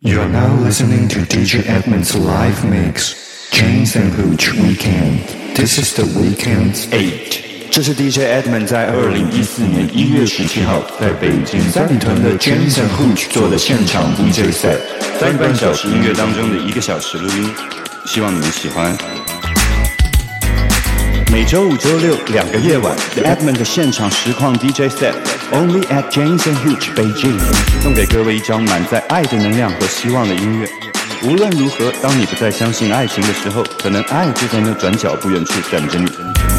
You are now listening to DJ Edmund's live mix, James and Hooch Weekend. This is the Weekend's 8. 这是 DJ Edmund 在二零一四年一月十七号在北京三里屯的 James and Hooch 做的现场 DJ set，三个半小时音乐当中的一个小时录音，希望你们喜欢。每周五、周六两个夜晚，The Edmund 的现场实况 DJ set，Only at James and Huge Beijing，，送给各位一张满载爱的能量和希望的音乐。无论如何，当你不再相信爱情的时候，可能爱就在那转角不远处等着你。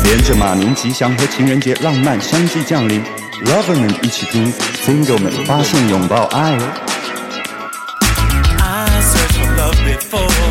连着马年吉祥和情人节浪漫相继降临，Lover 们一起听，Single 们发现拥抱爱哦。I searched for love before.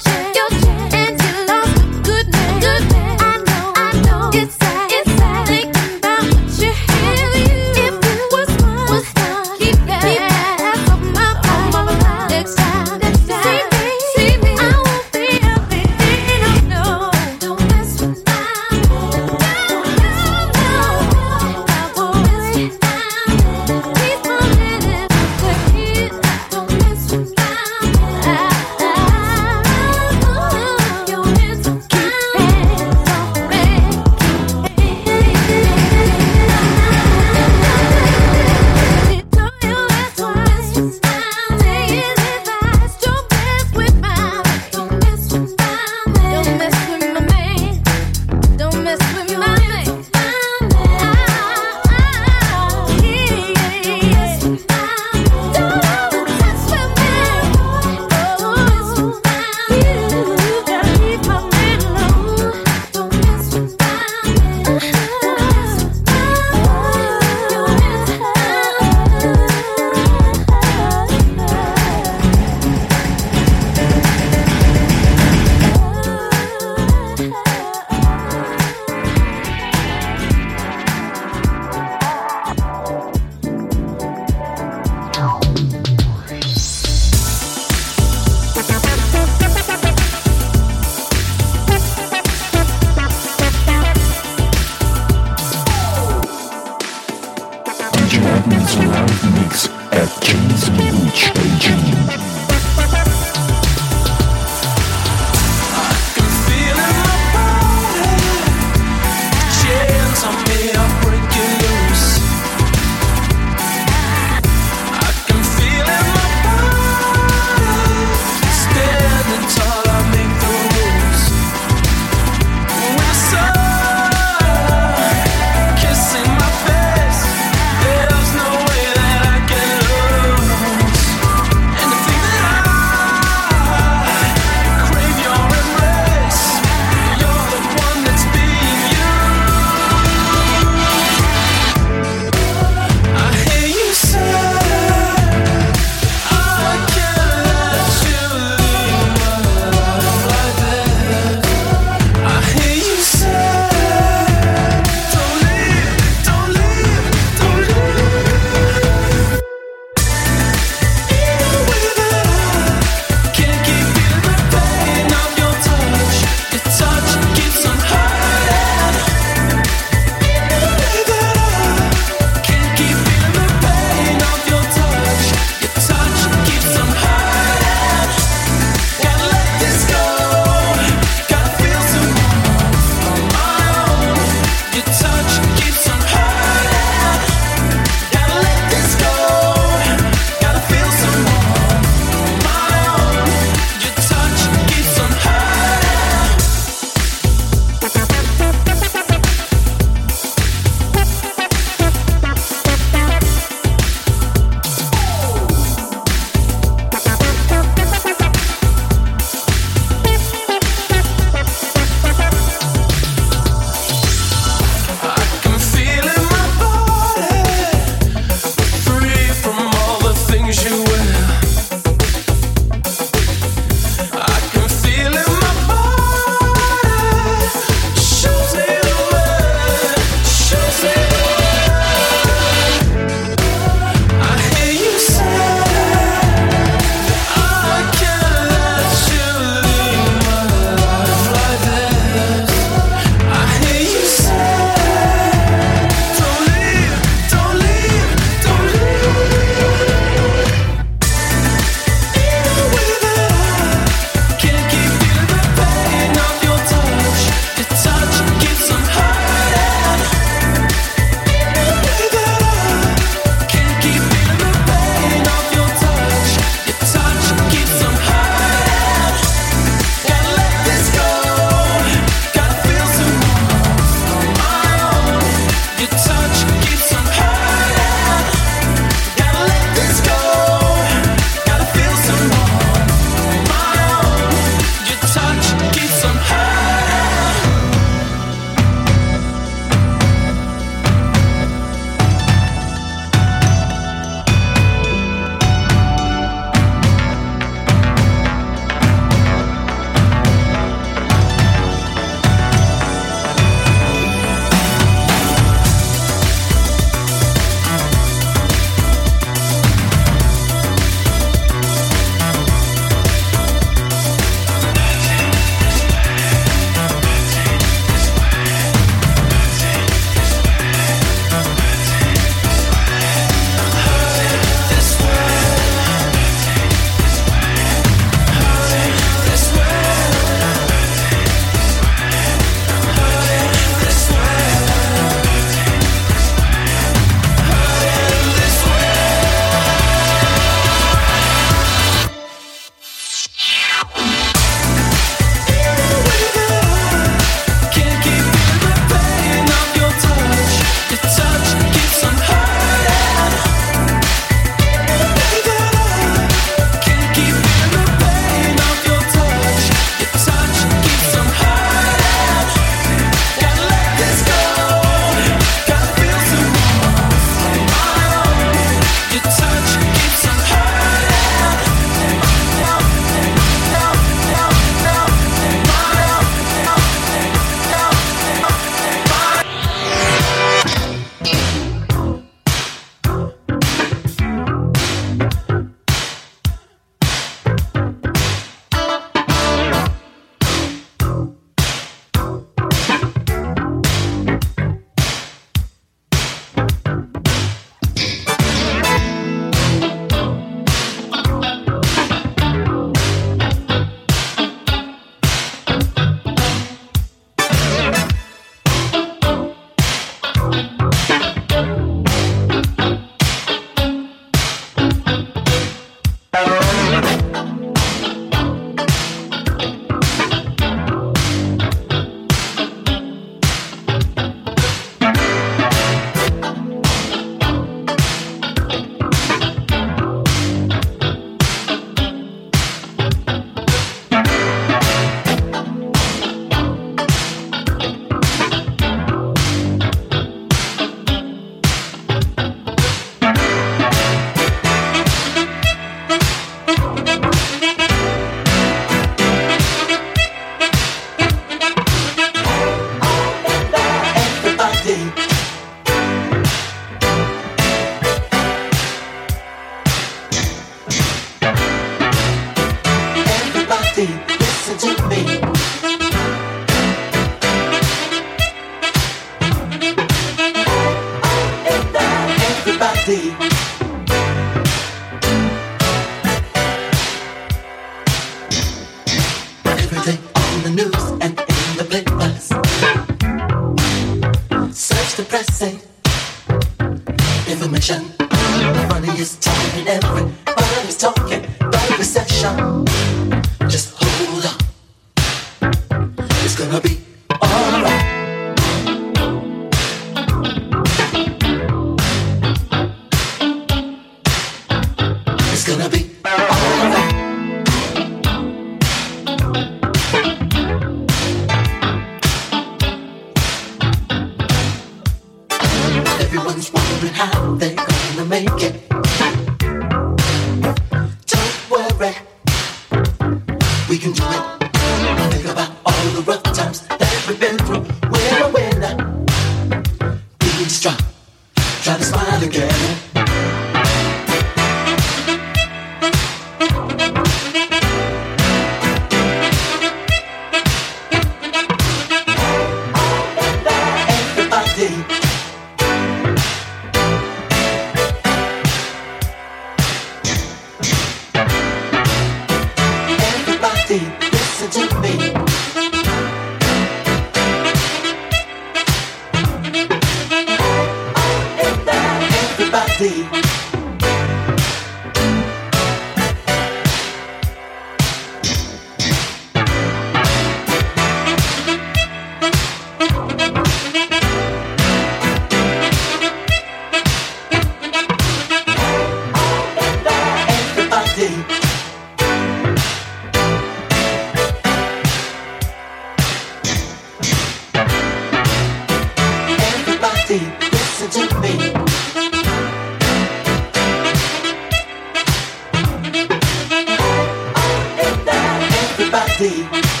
You.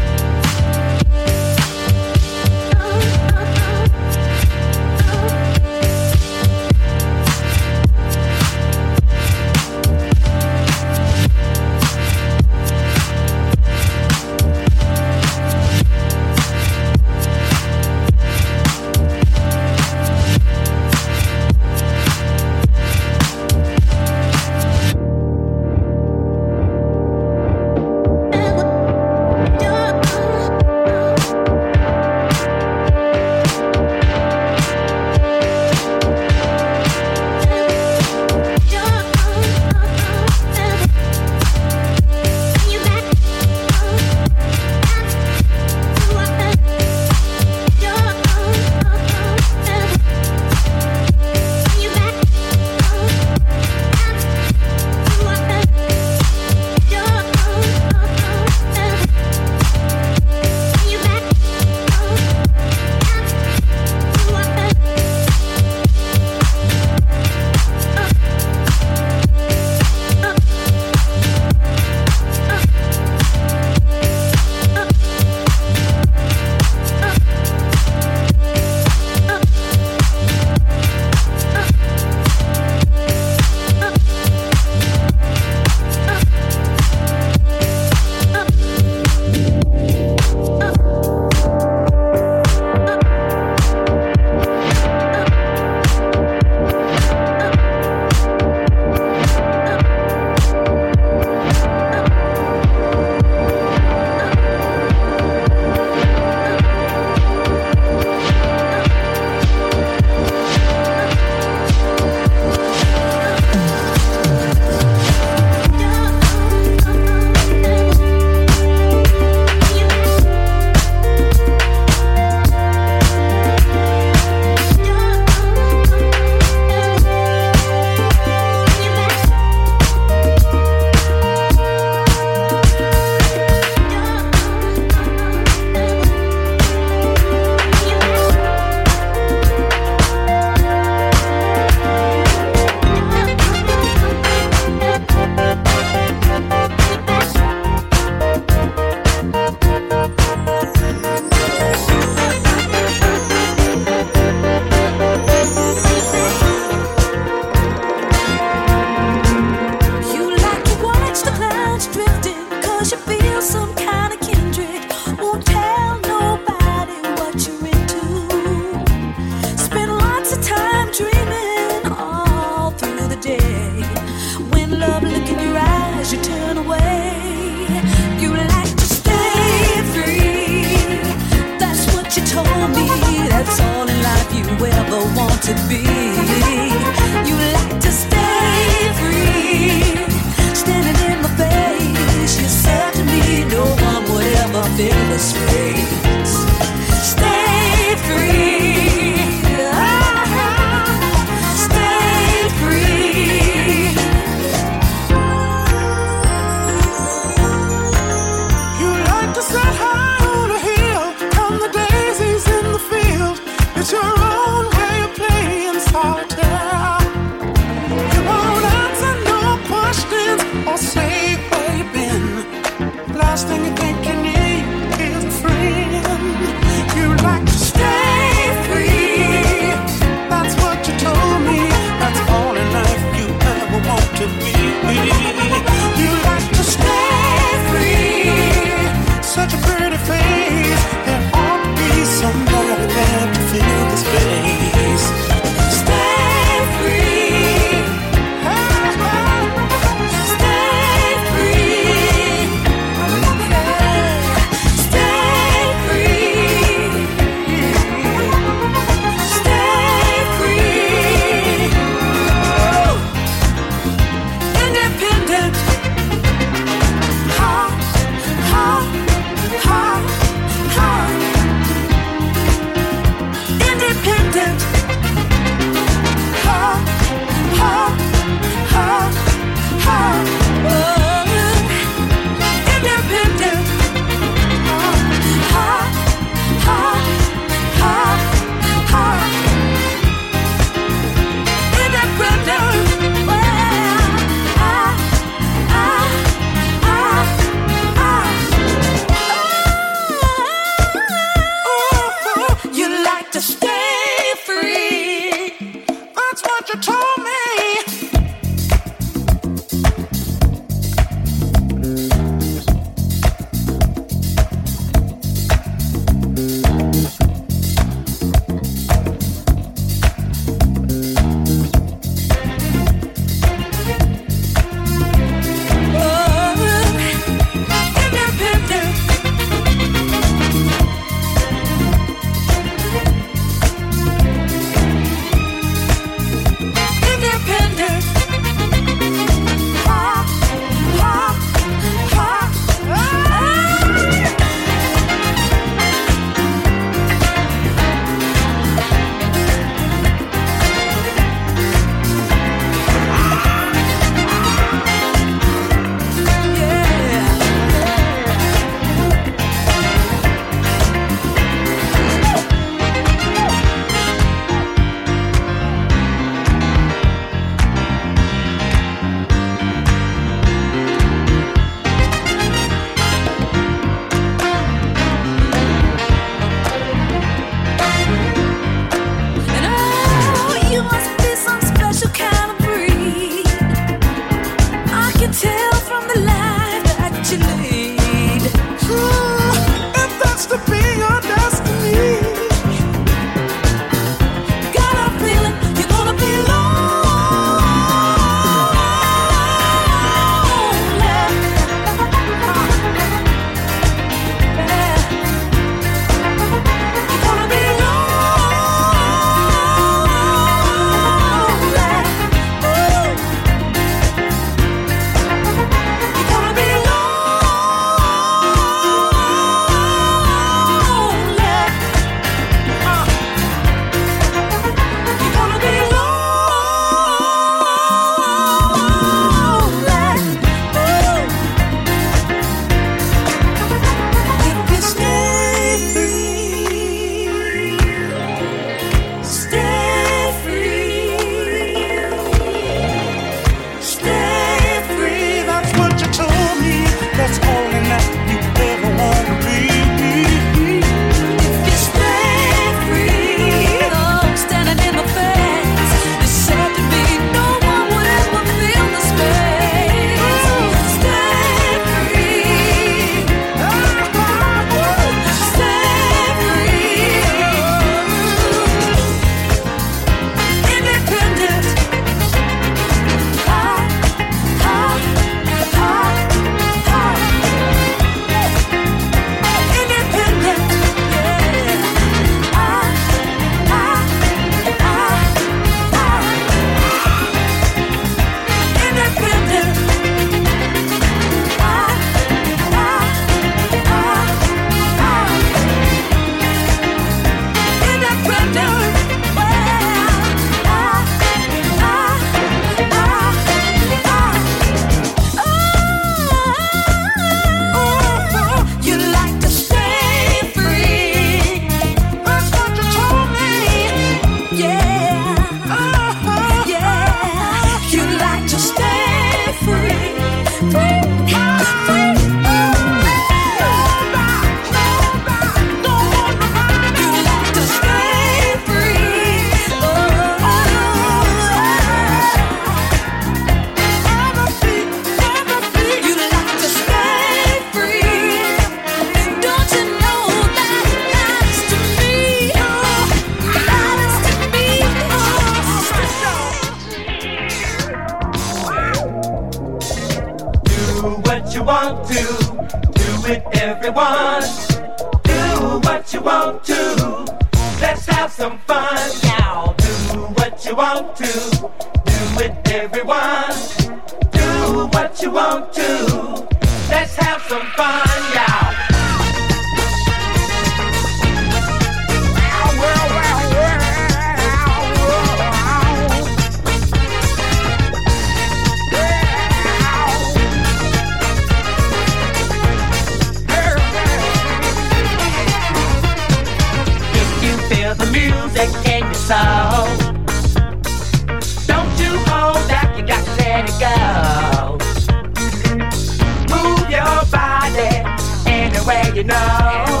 you know.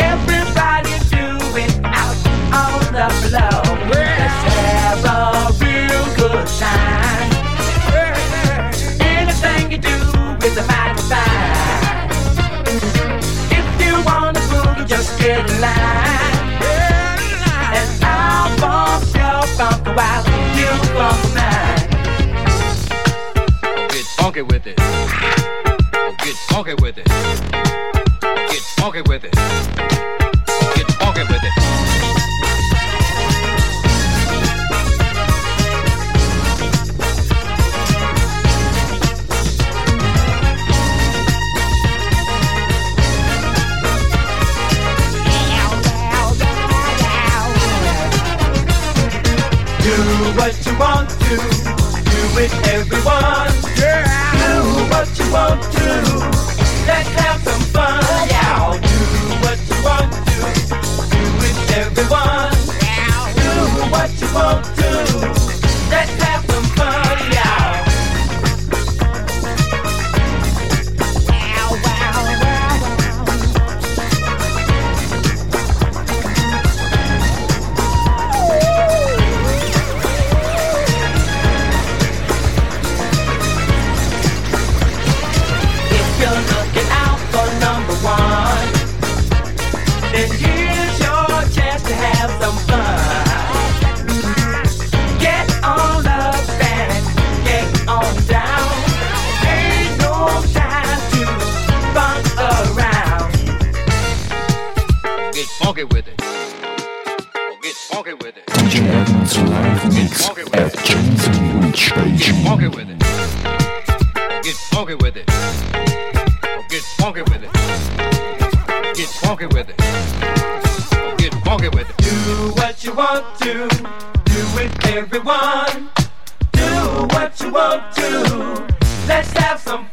Everybody doing out on the floor. Let's have a real good time. Anything you do is a vital sign. If you wanna move, just get in line. And I'll bump your bump while you bump mine. Get funky with it. Get funky with it funky with it. Get funky with it. Do what you want to, do it everyone. Yeah. Do what you want to. Get funky with it. Get funky with it. Get funky with it. Get funky with it. Get funky with it. Do what you want to. Do it, everyone. Do what you want to. Let's have some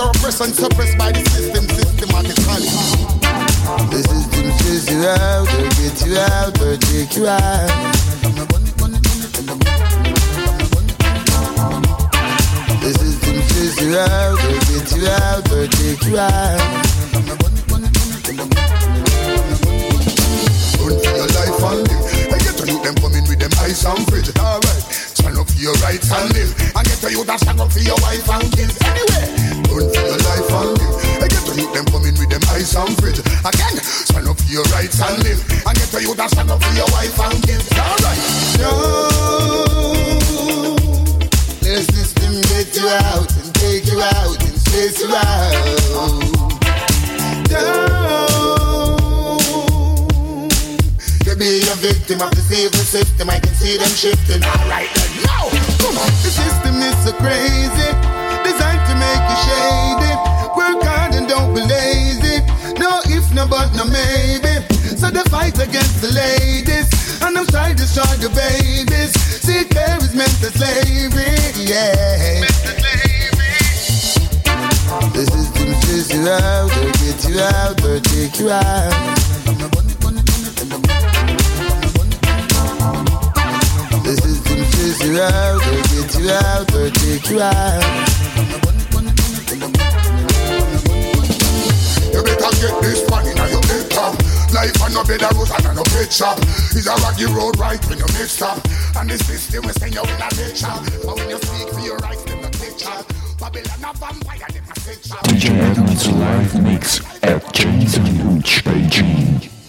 the oppression suppressed by the system systematically. The system chase you out, they get you out, they take you out. The system chase you out, they get you out, they take you out. Run for your life and live. I get to look, them coming with them ice and fridge your rights and live. And get to you that stand up for your wife and kids. Anyway, run for your life and live. I get to you them coming with them eyes and fridge. Again, stand up for your rights and live. And get to you that stand up for your wife and kids. Alright. No, let system get you out and take you out and chase you out. No be a victim of the evil system. I can see them shifting. Alright then, now, come on. The system is so crazy, designed to make you shady. Work hard and don't be lazy. No if, no but, no maybe. So the fight against the ladies, and I'm trying to destroy the babies. See, care is meant to slavery, yeah. The system says you out, or get you out, or take you out. you out, they'll get you out, they'll take you out. You better get this money now you make up. Life on no bed of rose and no bed shop. It's a rocky road right when you make stop. And this system is saying you in a nature. But when you speak for your rights, they're not nature. DJ Edmund live mix at Janes and Hooch, Beijing.